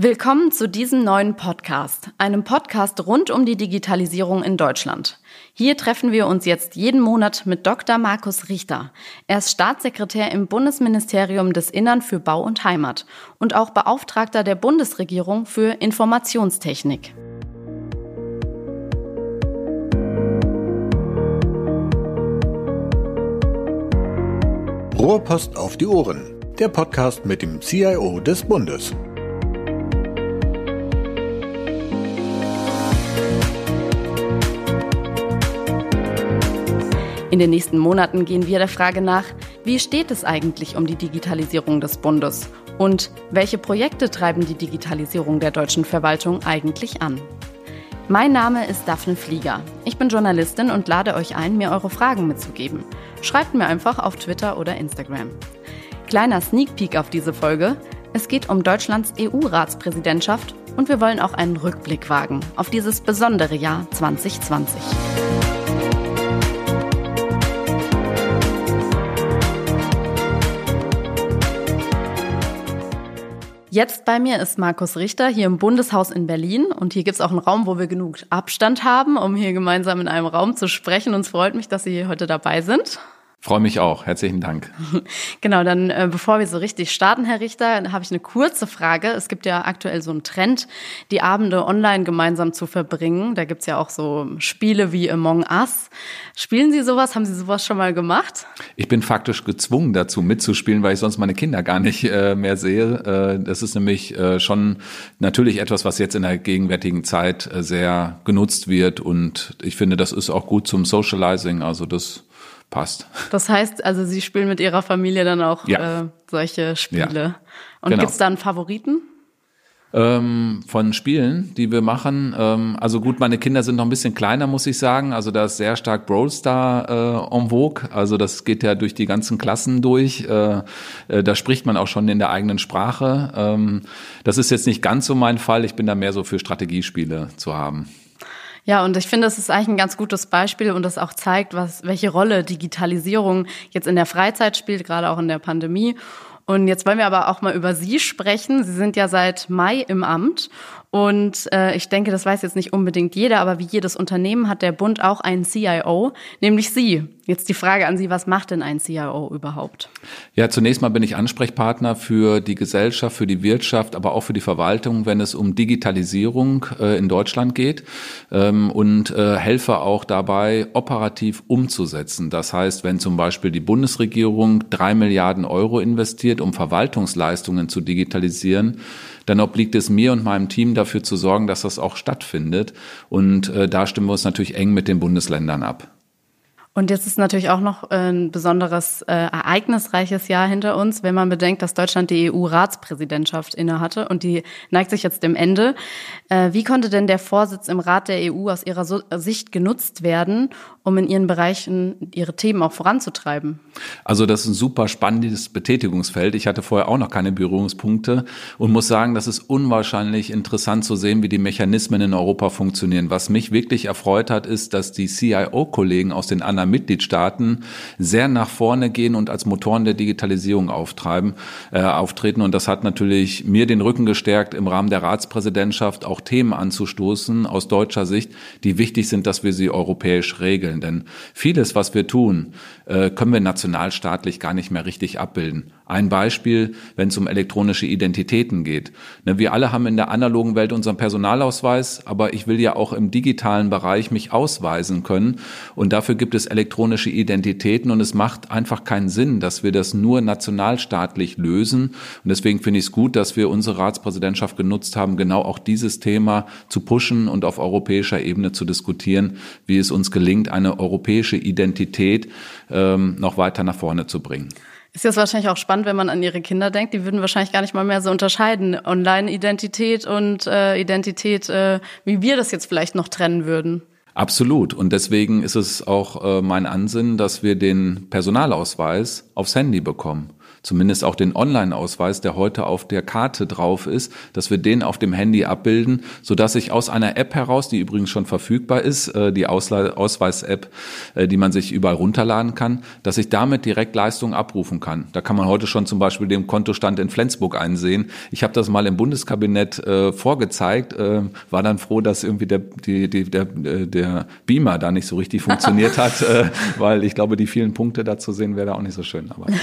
Willkommen zu diesem neuen Podcast, einem Podcast rund um die Digitalisierung in Deutschland. Hier treffen wir uns jetzt jeden Monat mit Dr. Markus Richter. Er ist Staatssekretär im Bundesministerium des Innern für Bau und Heimat und auch Beauftragter der Bundesregierung für Informationstechnik. Rohrpost auf die Ohren, der Podcast mit dem CIO des Bundes. In den nächsten Monaten gehen wir der Frage nach, wie steht es eigentlich um die Digitalisierung des Bundes und welche Projekte treiben die Digitalisierung der deutschen Verwaltung eigentlich an? Mein Name ist Daphne Flieger. Ich bin Journalistin und lade euch ein, mir eure Fragen mitzugeben. Schreibt mir einfach auf Twitter oder Instagram. Kleiner Sneak Peek auf diese Folge. Es geht um Deutschlands EU-Ratspräsidentschaft und wir wollen auch einen Rückblick wagen auf dieses besondere Jahr 2020. Jetzt bei mir ist Markus Richter hier im Bundeshaus in Berlin und hier gibt es auch einen Raum, wo wir genug Abstand haben, um hier gemeinsam in einem Raum zu sprechen. Und es freut mich, dass Sie heute dabei sind. Freue mich auch. Herzlichen Dank. Genau, dann äh, bevor wir so richtig starten, Herr Richter, habe ich eine kurze Frage. Es gibt ja aktuell so einen Trend, die Abende online gemeinsam zu verbringen. Da gibt's ja auch so Spiele wie Among Us. Spielen Sie sowas? Haben Sie sowas schon mal gemacht? Ich bin faktisch gezwungen dazu mitzuspielen, weil ich sonst meine Kinder gar nicht äh, mehr sehe. Äh, das ist nämlich äh, schon natürlich etwas, was jetzt in der gegenwärtigen Zeit äh, sehr genutzt wird. Und ich finde, das ist auch gut zum Socializing. Also das passt. Das heißt, also Sie spielen mit Ihrer Familie dann auch ja. äh, solche Spiele. Ja. Und genau. gibt's da einen Favoriten? Ähm, von Spielen, die wir machen. Ähm, also gut, meine Kinder sind noch ein bisschen kleiner, muss ich sagen. Also da ist sehr stark Brawl Star äh, en vogue. Also das geht ja durch die ganzen Klassen durch. Äh, äh, da spricht man auch schon in der eigenen Sprache. Ähm, das ist jetzt nicht ganz so mein Fall. Ich bin da mehr so für Strategiespiele zu haben. Ja, und ich finde, das ist eigentlich ein ganz gutes Beispiel und das auch zeigt, was, welche Rolle Digitalisierung jetzt in der Freizeit spielt, gerade auch in der Pandemie. Und jetzt wollen wir aber auch mal über Sie sprechen. Sie sind ja seit Mai im Amt und äh, ich denke, das weiß jetzt nicht unbedingt jeder, aber wie jedes Unternehmen hat der Bund auch einen CIO, nämlich Sie. Jetzt die Frage an Sie, was macht denn ein CIO überhaupt? Ja, zunächst mal bin ich Ansprechpartner für die Gesellschaft, für die Wirtschaft, aber auch für die Verwaltung, wenn es um Digitalisierung äh, in Deutschland geht ähm, und äh, helfe auch dabei, operativ umzusetzen. Das heißt, wenn zum Beispiel die Bundesregierung drei Milliarden Euro investiert, um Verwaltungsleistungen zu digitalisieren, dann obliegt es mir und meinem Team dafür zu sorgen, dass das auch stattfindet. Und äh, da stimmen wir uns natürlich eng mit den Bundesländern ab. Und jetzt ist natürlich auch noch ein besonderes, äh, ereignisreiches Jahr hinter uns, wenn man bedenkt, dass Deutschland die EU-Ratspräsidentschaft innehatte und die neigt sich jetzt dem Ende. Äh, wie konnte denn der Vorsitz im Rat der EU aus Ihrer so Sicht genutzt werden, um in Ihren Bereichen Ihre Themen auch voranzutreiben? Also das ist ein super spannendes Betätigungsfeld. Ich hatte vorher auch noch keine Berührungspunkte und muss sagen, das ist unwahrscheinlich interessant zu sehen, wie die Mechanismen in Europa funktionieren. Was mich wirklich erfreut hat, ist, dass die CIO-Kollegen aus den anderen Mitgliedstaaten sehr nach vorne gehen und als Motoren der Digitalisierung auftreiben, äh, auftreten. Und das hat natürlich mir den Rücken gestärkt, im Rahmen der Ratspräsidentschaft auch Themen anzustoßen aus deutscher Sicht, die wichtig sind, dass wir sie europäisch regeln. Denn vieles, was wir tun, äh, können wir nationalstaatlich gar nicht mehr richtig abbilden. Ein Beispiel, wenn es um elektronische Identitäten geht. Ne, wir alle haben in der analogen Welt unseren Personalausweis, aber ich will ja auch im digitalen Bereich mich ausweisen können. Und dafür gibt es elektronische Identitäten und es macht einfach keinen Sinn, dass wir das nur nationalstaatlich lösen. Und deswegen finde ich es gut, dass wir unsere Ratspräsidentschaft genutzt haben, genau auch dieses Thema zu pushen und auf europäischer Ebene zu diskutieren, wie es uns gelingt, eine europäische Identität ähm, noch weiter nach vorne zu bringen. Ist jetzt wahrscheinlich auch spannend, wenn man an ihre Kinder denkt. Die würden wahrscheinlich gar nicht mal mehr so unterscheiden. Online-Identität und äh, Identität, äh, wie wir das jetzt vielleicht noch trennen würden. Absolut. Und deswegen ist es auch äh, mein Ansinnen, dass wir den Personalausweis aufs Handy bekommen. Zumindest auch den Online-Ausweis, der heute auf der Karte drauf ist, dass wir den auf dem Handy abbilden, so dass ich aus einer App heraus, die übrigens schon verfügbar ist, äh, die Ausweis-App, äh, die man sich überall runterladen kann, dass ich damit direkt Leistungen abrufen kann. Da kann man heute schon zum Beispiel den Kontostand in Flensburg einsehen. Ich habe das mal im Bundeskabinett äh, vorgezeigt, äh, war dann froh, dass irgendwie der, die, die, der, äh, der Beamer da nicht so richtig funktioniert hat, äh, weil ich glaube, die vielen Punkte da zu sehen wäre da auch nicht so schön. Aber, ja.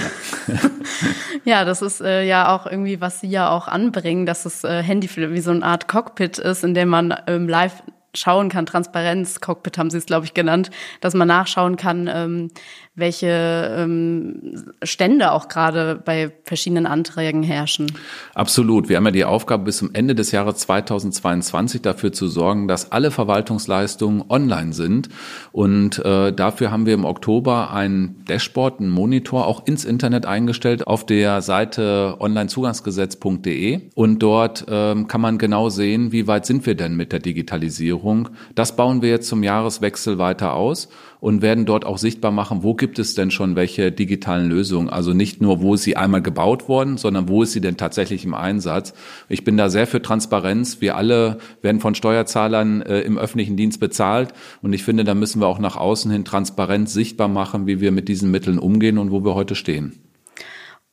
ja, das ist äh, ja auch irgendwie, was Sie ja auch anbringen, dass das äh, Handy wie so eine Art Cockpit ist, in dem man ähm, live schauen kann, Transparenz, Cockpit haben Sie es, glaube ich, genannt, dass man nachschauen kann, ähm, welche ähm, Stände auch gerade bei verschiedenen Anträgen herrschen. Absolut. Wir haben ja die Aufgabe, bis zum Ende des Jahres 2022 dafür zu sorgen, dass alle Verwaltungsleistungen online sind. Und äh, dafür haben wir im Oktober ein Dashboard, einen Monitor auch ins Internet eingestellt auf der Seite onlinezugangsgesetz.de. Und dort ähm, kann man genau sehen, wie weit sind wir denn mit der Digitalisierung. Das bauen wir jetzt zum Jahreswechsel weiter aus und werden dort auch sichtbar machen, wo gibt es denn schon welche digitalen Lösungen. Also nicht nur, wo ist sie einmal gebaut worden, sondern wo ist sie denn tatsächlich im Einsatz. Ich bin da sehr für Transparenz. Wir alle werden von Steuerzahlern äh, im öffentlichen Dienst bezahlt und ich finde, da müssen wir auch nach außen hin transparent sichtbar machen, wie wir mit diesen Mitteln umgehen und wo wir heute stehen.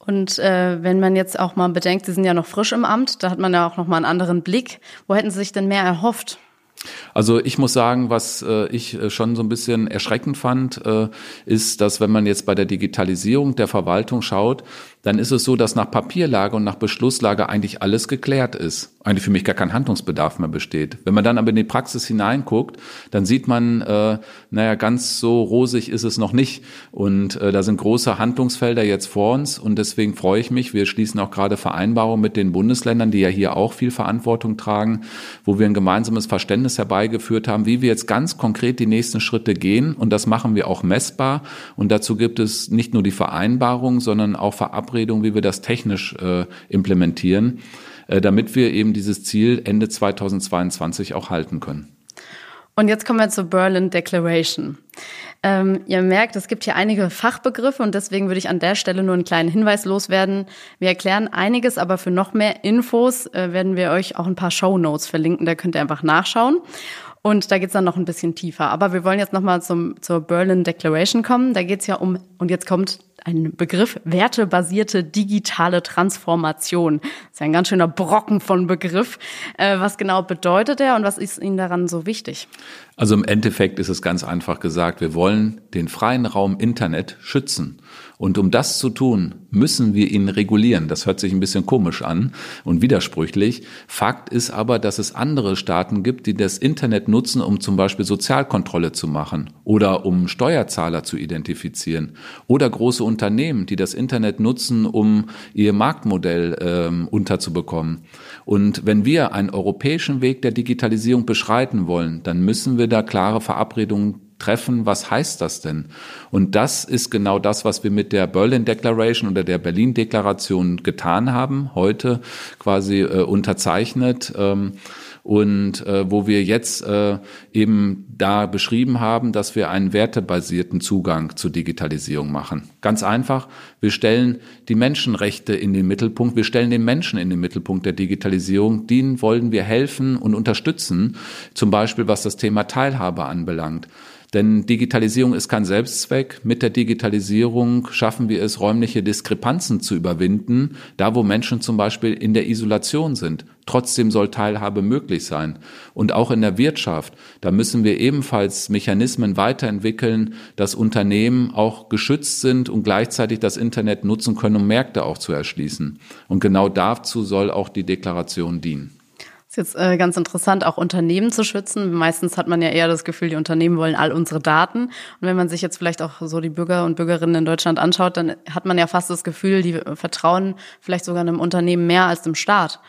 Und äh, wenn man jetzt auch mal bedenkt, Sie sind ja noch frisch im Amt, da hat man ja auch noch mal einen anderen Blick. Wo hätten Sie sich denn mehr erhofft? Also ich muss sagen, was äh, ich äh, schon so ein bisschen erschreckend fand, äh, ist, dass wenn man jetzt bei der Digitalisierung der Verwaltung schaut, dann ist es so, dass nach Papierlage und nach Beschlusslage eigentlich alles geklärt ist. Eigentlich für mich gar kein Handlungsbedarf mehr besteht. Wenn man dann aber in die Praxis hineinguckt, dann sieht man, äh, naja, ganz so rosig ist es noch nicht. Und äh, da sind große Handlungsfelder jetzt vor uns. Und deswegen freue ich mich. Wir schließen auch gerade Vereinbarungen mit den Bundesländern, die ja hier auch viel Verantwortung tragen, wo wir ein gemeinsames Verständnis herbeigeführt haben, wie wir jetzt ganz konkret die nächsten Schritte gehen. Und das machen wir auch messbar. Und dazu gibt es nicht nur die Vereinbarung, sondern auch Verabredungen Verabredung, wie wir das technisch äh, implementieren, äh, damit wir eben dieses Ziel Ende 2022 auch halten können. Und jetzt kommen wir zur Berlin Declaration. Ähm, ihr merkt, es gibt hier einige Fachbegriffe und deswegen würde ich an der Stelle nur einen kleinen Hinweis loswerden. Wir erklären einiges, aber für noch mehr Infos äh, werden wir euch auch ein paar Show Notes verlinken. Da könnt ihr einfach nachschauen. Und da geht's dann noch ein bisschen tiefer. Aber wir wollen jetzt nochmal zur Berlin Declaration kommen. Da geht's ja um, und jetzt kommt ein Begriff, wertebasierte digitale Transformation. Das ist ja ein ganz schöner Brocken von Begriff. Äh, was genau bedeutet er und was ist Ihnen daran so wichtig? Also im Endeffekt ist es ganz einfach gesagt, wir wollen den freien Raum Internet schützen. Und um das zu tun, müssen wir ihn regulieren. Das hört sich ein bisschen komisch an und widersprüchlich. Fakt ist aber, dass es andere Staaten gibt, die das Internet nutzen, um zum Beispiel Sozialkontrolle zu machen oder um Steuerzahler zu identifizieren oder große Unternehmen, die das Internet nutzen, um ihr Marktmodell ähm, unterzubekommen. Und wenn wir einen europäischen Weg der Digitalisierung beschreiten wollen, dann müssen wir da klare Verabredungen treffen, was heißt das denn? Und das ist genau das, was wir mit der Berlin Declaration oder der Berlin Deklaration getan haben, heute quasi äh, unterzeichnet. Ähm, und äh, wo wir jetzt äh, eben da beschrieben haben, dass wir einen wertebasierten Zugang zur Digitalisierung machen. Ganz einfach, wir stellen die Menschenrechte in den Mittelpunkt, wir stellen den Menschen in den Mittelpunkt der Digitalisierung, denen wollen wir helfen und unterstützen, zum Beispiel was das Thema Teilhabe anbelangt. Denn Digitalisierung ist kein Selbstzweck. Mit der Digitalisierung schaffen wir es, räumliche Diskrepanzen zu überwinden, da wo Menschen zum Beispiel in der Isolation sind. Trotzdem soll Teilhabe möglich sein. Und auch in der Wirtschaft, da müssen wir ebenfalls Mechanismen weiterentwickeln, dass Unternehmen auch geschützt sind und gleichzeitig das Internet nutzen können, um Märkte auch zu erschließen. Und genau dazu soll auch die Deklaration dienen. Ist jetzt äh, ganz interessant, auch Unternehmen zu schützen. Meistens hat man ja eher das Gefühl, die Unternehmen wollen all unsere Daten. Und wenn man sich jetzt vielleicht auch so die Bürger und Bürgerinnen in Deutschland anschaut, dann hat man ja fast das Gefühl, die vertrauen vielleicht sogar einem Unternehmen mehr als dem Staat.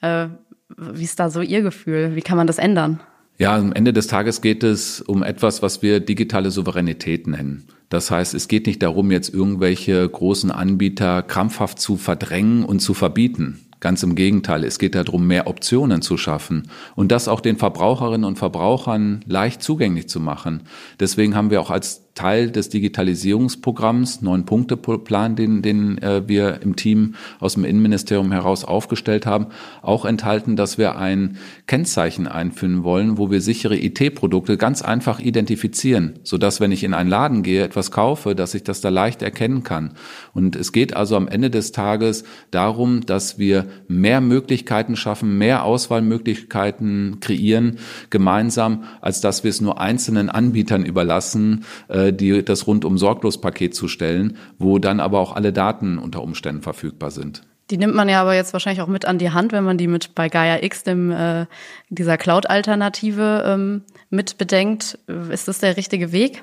Äh, wie ist da so Ihr Gefühl? Wie kann man das ändern? Ja, am Ende des Tages geht es um etwas, was wir digitale Souveränität nennen. Das heißt, es geht nicht darum, jetzt irgendwelche großen Anbieter krampfhaft zu verdrängen und zu verbieten. Ganz im Gegenteil, es geht darum, mehr Optionen zu schaffen und das auch den Verbraucherinnen und Verbrauchern leicht zugänglich zu machen. Deswegen haben wir auch als Teil des Digitalisierungsprogramms, neun Punkte Plan, den, den äh, wir im Team aus dem Innenministerium heraus aufgestellt haben, auch enthalten, dass wir ein Kennzeichen einführen wollen, wo wir sichere IT-Produkte ganz einfach identifizieren, sodass wenn ich in einen Laden gehe, etwas kaufe, dass ich das da leicht erkennen kann. Und es geht also am Ende des Tages darum, dass wir mehr Möglichkeiten schaffen, mehr Auswahlmöglichkeiten kreieren, gemeinsam, als dass wir es nur einzelnen Anbietern überlassen, äh, die das rundum sorglos Paket zu stellen, wo dann aber auch alle Daten unter Umständen verfügbar sind. Die nimmt man ja aber jetzt wahrscheinlich auch mit an die Hand, wenn man die mit bei Gaia X, dem äh, dieser Cloud-Alternative, ähm, mit bedenkt. Ist das der richtige Weg?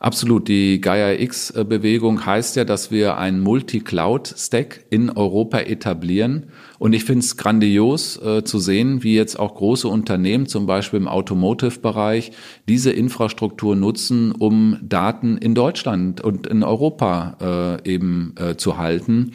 Absolut. Die Gaia X-Bewegung heißt ja, dass wir einen Multi-Cloud-Stack in Europa etablieren. Und ich finde es grandios äh, zu sehen, wie jetzt auch große Unternehmen, zum Beispiel im Automotive-Bereich, diese Infrastruktur nutzen, um Daten in Deutschland und in Europa äh, eben äh, zu halten.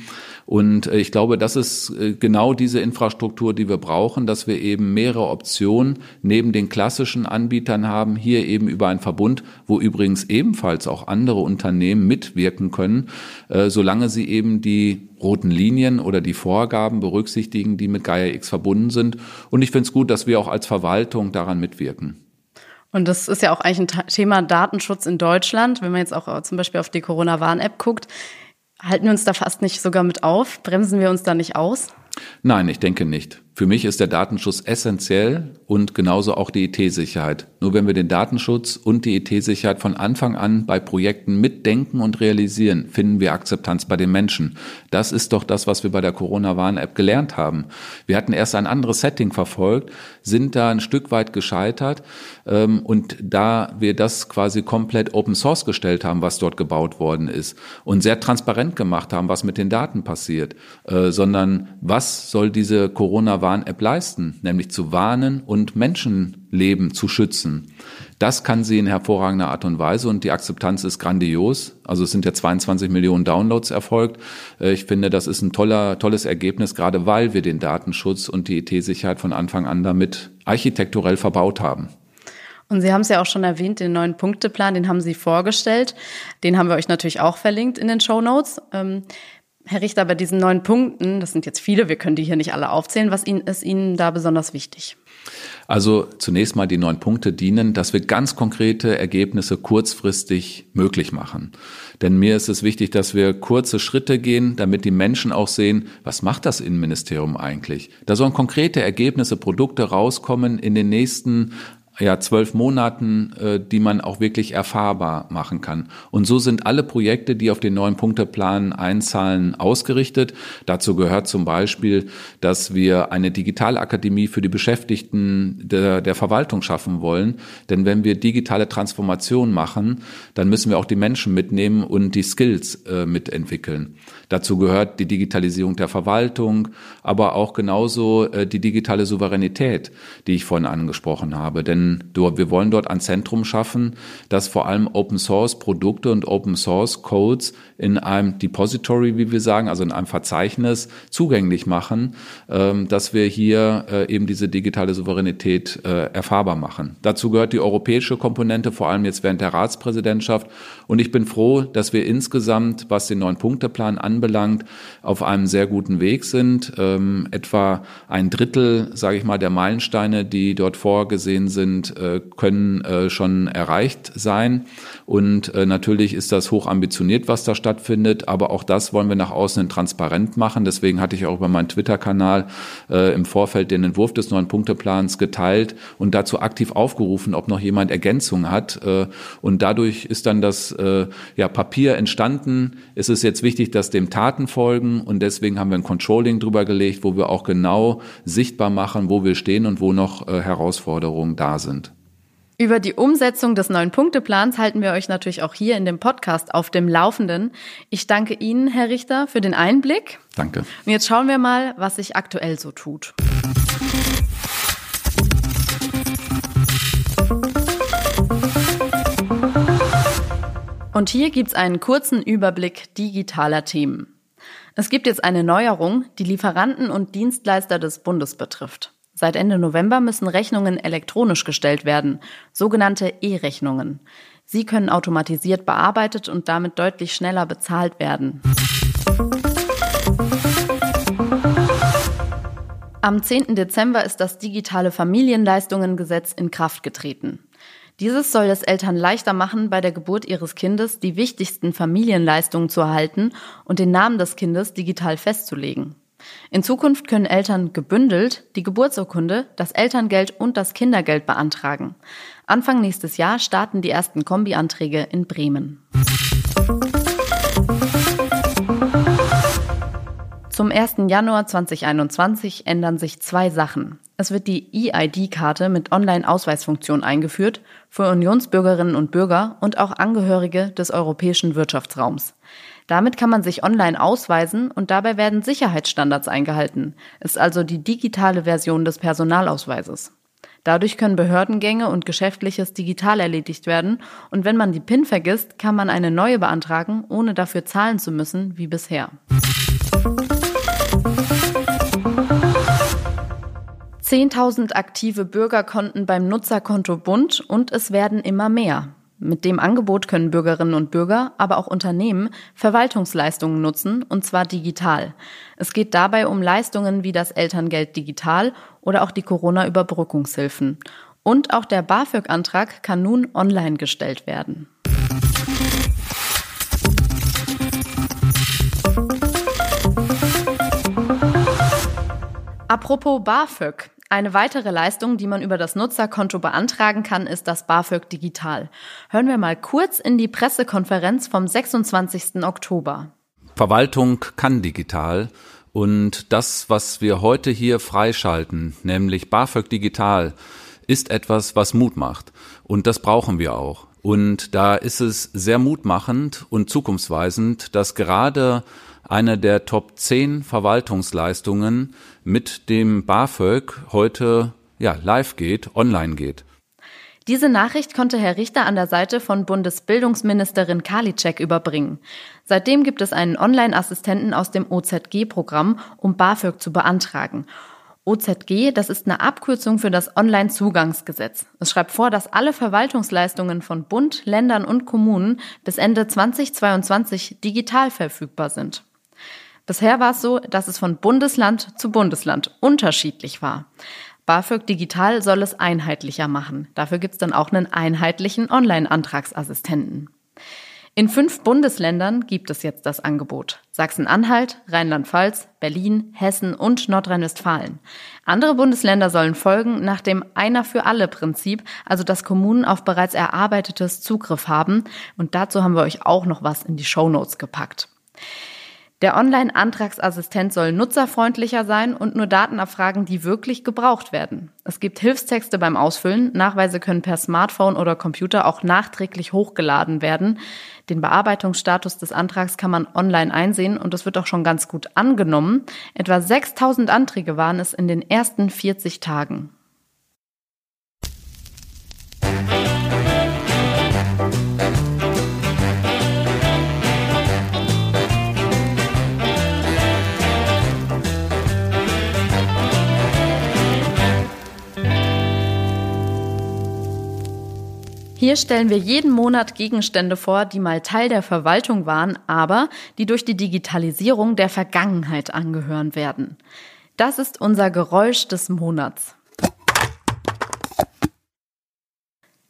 Und äh, ich glaube, das ist äh, genau diese Infrastruktur, die wir brauchen, dass wir eben mehrere Optionen neben den klassischen Anbietern haben, hier eben über einen Verbund, wo übrigens ebenfalls auch andere Unternehmen mitwirken können, äh, solange sie eben die roten Linien oder die Vorgaben berücksichtigen, die mit Gaia X verbunden sind. Und ich finde es gut, dass wir auch als Verwaltung daran mitwirken. Und das ist ja auch eigentlich ein Thema Datenschutz in Deutschland. Wenn man jetzt auch zum Beispiel auf die Corona-Warn-App guckt, Halten wir uns da fast nicht sogar mit auf? Bremsen wir uns da nicht aus? Nein, ich denke nicht. Für mich ist der Datenschutz essentiell und genauso auch die IT-Sicherheit. Nur wenn wir den Datenschutz und die IT-Sicherheit von Anfang an bei Projekten mitdenken und realisieren, finden wir Akzeptanz bei den Menschen. Das ist doch das, was wir bei der Corona-Warn-App gelernt haben. Wir hatten erst ein anderes Setting verfolgt, sind da ein Stück weit gescheitert ähm, und da wir das quasi komplett Open Source gestellt haben, was dort gebaut worden ist und sehr transparent gemacht haben, was mit den Daten passiert, äh, sondern was soll diese Corona Warn-App leisten, nämlich zu warnen und Menschenleben zu schützen. Das kann sie in hervorragender Art und Weise und die Akzeptanz ist grandios. Also es sind ja 22 Millionen Downloads erfolgt. Äh, ich finde, das ist ein toller, tolles Ergebnis, gerade weil wir den Datenschutz und die IT-Sicherheit von Anfang an damit architekturell verbaut haben. Und Sie haben es ja auch schon erwähnt, den neuen Punkteplan, den haben Sie vorgestellt. Den haben wir euch natürlich auch verlinkt in den Show Notes. Herr Richter, bei diesen neun Punkten, das sind jetzt viele, wir können die hier nicht alle aufzählen, was Ihnen, ist Ihnen da besonders wichtig? Also zunächst mal die neun Punkte dienen, dass wir ganz konkrete Ergebnisse kurzfristig möglich machen. Denn mir ist es wichtig, dass wir kurze Schritte gehen, damit die Menschen auch sehen, was macht das Innenministerium eigentlich? Da sollen konkrete Ergebnisse, Produkte rauskommen in den nächsten ja, zwölf Monaten, äh, die man auch wirklich erfahrbar machen kann. Und so sind alle Projekte, die auf den neuen Punkteplan einzahlen, ausgerichtet. Dazu gehört zum Beispiel, dass wir eine Digitalakademie für die Beschäftigten der, der Verwaltung schaffen wollen. Denn wenn wir digitale Transformation machen, dann müssen wir auch die Menschen mitnehmen und die Skills äh, mitentwickeln. Dazu gehört die Digitalisierung der Verwaltung, aber auch genauso äh, die digitale Souveränität, die ich vorhin angesprochen habe. Denn wir wollen dort ein Zentrum schaffen, das vor allem Open Source Produkte und Open Source Codes in einem Depository, wie wir sagen, also in einem Verzeichnis zugänglich machen, ähm, dass wir hier äh, eben diese digitale Souveränität äh, erfahrbar machen. Dazu gehört die europäische Komponente, vor allem jetzt während der Ratspräsidentschaft. Und ich bin froh, dass wir insgesamt, was den neuen Punkteplan anbelangt, auf einem sehr guten Weg sind. Ähm, etwa ein Drittel, sage ich mal, der Meilensteine, die dort vorgesehen sind, äh, können schon erreicht sein. Und natürlich ist das hoch ambitioniert, was da stattfindet. Aber auch das wollen wir nach außen transparent machen. Deswegen hatte ich auch über meinen Twitter-Kanal äh, im Vorfeld den Entwurf des neuen Punkteplans geteilt und dazu aktiv aufgerufen, ob noch jemand Ergänzungen hat. Äh, und dadurch ist dann das äh, ja, Papier entstanden. Es ist jetzt wichtig, dass dem Taten folgen. Und deswegen haben wir ein Controlling drüber gelegt, wo wir auch genau sichtbar machen, wo wir stehen und wo noch äh, Herausforderungen da sind. Über die Umsetzung des neuen Punkteplans halten wir euch natürlich auch hier in dem Podcast auf dem Laufenden. Ich danke Ihnen, Herr Richter, für den Einblick. Danke. Und jetzt schauen wir mal, was sich aktuell so tut. Und hier gibt's einen kurzen Überblick digitaler Themen. Es gibt jetzt eine Neuerung, die Lieferanten und Dienstleister des Bundes betrifft. Seit Ende November müssen Rechnungen elektronisch gestellt werden, sogenannte E-Rechnungen. Sie können automatisiert bearbeitet und damit deutlich schneller bezahlt werden. Am 10. Dezember ist das digitale Familienleistungen-Gesetz in Kraft getreten. Dieses soll es Eltern leichter machen, bei der Geburt ihres Kindes die wichtigsten Familienleistungen zu erhalten und den Namen des Kindes digital festzulegen. In Zukunft können Eltern gebündelt die Geburtsurkunde, das Elterngeld und das Kindergeld beantragen. Anfang nächstes Jahr starten die ersten Kombianträge in Bremen. Zum 1. Januar 2021 ändern sich zwei Sachen. Es wird die EID-Karte mit Online-Ausweisfunktion eingeführt für Unionsbürgerinnen und Bürger und auch Angehörige des europäischen Wirtschaftsraums. Damit kann man sich online ausweisen und dabei werden Sicherheitsstandards eingehalten, ist also die digitale Version des Personalausweises. Dadurch können Behördengänge und Geschäftliches digital erledigt werden und wenn man die PIN vergisst, kann man eine neue beantragen, ohne dafür zahlen zu müssen wie bisher. 10.000 aktive Bürgerkonten beim Nutzerkonto Bund und es werden immer mehr. Mit dem Angebot können Bürgerinnen und Bürger, aber auch Unternehmen Verwaltungsleistungen nutzen, und zwar digital. Es geht dabei um Leistungen wie das Elterngeld digital oder auch die Corona-Überbrückungshilfen. Und auch der BAföG-Antrag kann nun online gestellt werden. Apropos BAföG. Eine weitere Leistung, die man über das Nutzerkonto beantragen kann, ist das BAföG Digital. Hören wir mal kurz in die Pressekonferenz vom 26. Oktober. Verwaltung kann digital. Und das, was wir heute hier freischalten, nämlich BAföG Digital, ist etwas, was Mut macht. Und das brauchen wir auch. Und da ist es sehr mutmachend und zukunftsweisend, dass gerade eine der Top 10 Verwaltungsleistungen mit dem BAföG heute ja, live geht, online geht. Diese Nachricht konnte Herr Richter an der Seite von Bundesbildungsministerin Karliczek überbringen. Seitdem gibt es einen Online-Assistenten aus dem OZG-Programm, um BAföG zu beantragen. OZG, das ist eine Abkürzung für das Online-Zugangsgesetz. Es schreibt vor, dass alle Verwaltungsleistungen von Bund, Ländern und Kommunen bis Ende 2022 digital verfügbar sind. Bisher war es so, dass es von Bundesland zu Bundesland unterschiedlich war. BAföG Digital soll es einheitlicher machen. Dafür gibt es dann auch einen einheitlichen Online-Antragsassistenten. In fünf Bundesländern gibt es jetzt das Angebot. Sachsen-Anhalt, Rheinland-Pfalz, Berlin, Hessen und Nordrhein-Westfalen. Andere Bundesländer sollen folgen nach dem Einer für alle Prinzip, also dass Kommunen auf bereits erarbeitetes Zugriff haben. Und dazu haben wir euch auch noch was in die Show Notes gepackt. Der Online-Antragsassistent soll nutzerfreundlicher sein und nur Daten abfragen, die wirklich gebraucht werden. Es gibt Hilfstexte beim Ausfüllen. Nachweise können per Smartphone oder Computer auch nachträglich hochgeladen werden. Den Bearbeitungsstatus des Antrags kann man online einsehen und es wird auch schon ganz gut angenommen. Etwa 6000 Anträge waren es in den ersten 40 Tagen. Hier stellen wir jeden Monat Gegenstände vor, die mal Teil der Verwaltung waren, aber die durch die Digitalisierung der Vergangenheit angehören werden. Das ist unser Geräusch des Monats.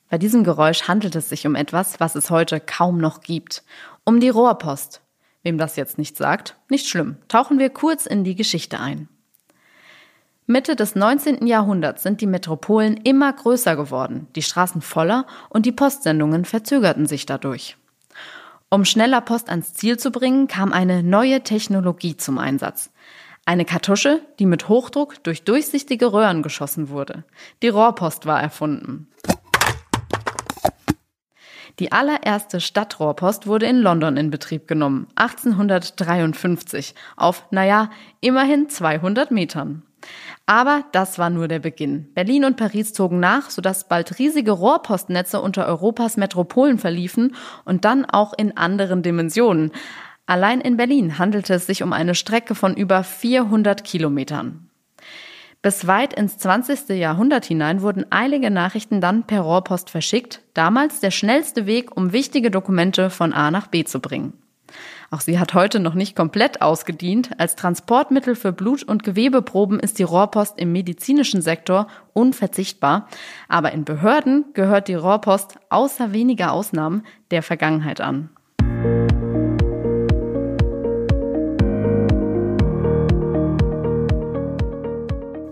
Bei diesem Geräusch handelt es sich um etwas, was es heute kaum noch gibt. Um die Rohrpost. Wem das jetzt nicht sagt, nicht schlimm. Tauchen wir kurz in die Geschichte ein. Mitte des 19. Jahrhunderts sind die Metropolen immer größer geworden, die Straßen voller und die Postsendungen verzögerten sich dadurch. Um schneller Post ans Ziel zu bringen, kam eine neue Technologie zum Einsatz. Eine Kartusche, die mit Hochdruck durch durchsichtige Röhren geschossen wurde. Die Rohrpost war erfunden. Die allererste Stadtrohrpost wurde in London in Betrieb genommen, 1853, auf, naja, immerhin 200 Metern. Aber das war nur der Beginn. Berlin und Paris zogen nach, sodass bald riesige Rohrpostnetze unter Europas Metropolen verliefen und dann auch in anderen Dimensionen. Allein in Berlin handelte es sich um eine Strecke von über 400 Kilometern. Bis weit ins 20. Jahrhundert hinein wurden eilige Nachrichten dann per Rohrpost verschickt, damals der schnellste Weg, um wichtige Dokumente von A nach B zu bringen. Auch sie hat heute noch nicht komplett ausgedient. Als Transportmittel für Blut- und Gewebeproben ist die Rohrpost im medizinischen Sektor unverzichtbar. Aber in Behörden gehört die Rohrpost außer weniger Ausnahmen der Vergangenheit an.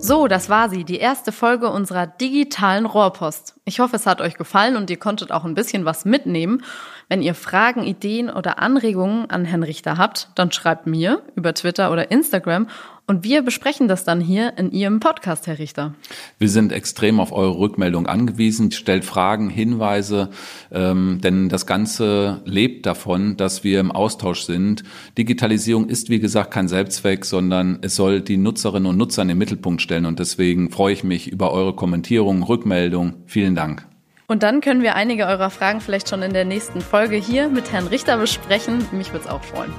So, das war sie, die erste Folge unserer digitalen Rohrpost. Ich hoffe, es hat euch gefallen und ihr konntet auch ein bisschen was mitnehmen. Wenn ihr Fragen, Ideen oder Anregungen an Herrn Richter habt, dann schreibt mir über Twitter oder Instagram und wir besprechen das dann hier in Ihrem Podcast, Herr Richter. Wir sind extrem auf eure Rückmeldung angewiesen. Stellt Fragen, Hinweise, ähm, denn das Ganze lebt davon, dass wir im Austausch sind. Digitalisierung ist, wie gesagt, kein Selbstzweck, sondern es soll die Nutzerinnen und Nutzer in den Mittelpunkt stellen. Und deswegen freue ich mich über eure Kommentierung, Rückmeldung. Vielen Dank. Und dann können wir einige eurer Fragen vielleicht schon in der nächsten Folge hier mit Herrn Richter besprechen. Mich würde es auch freuen.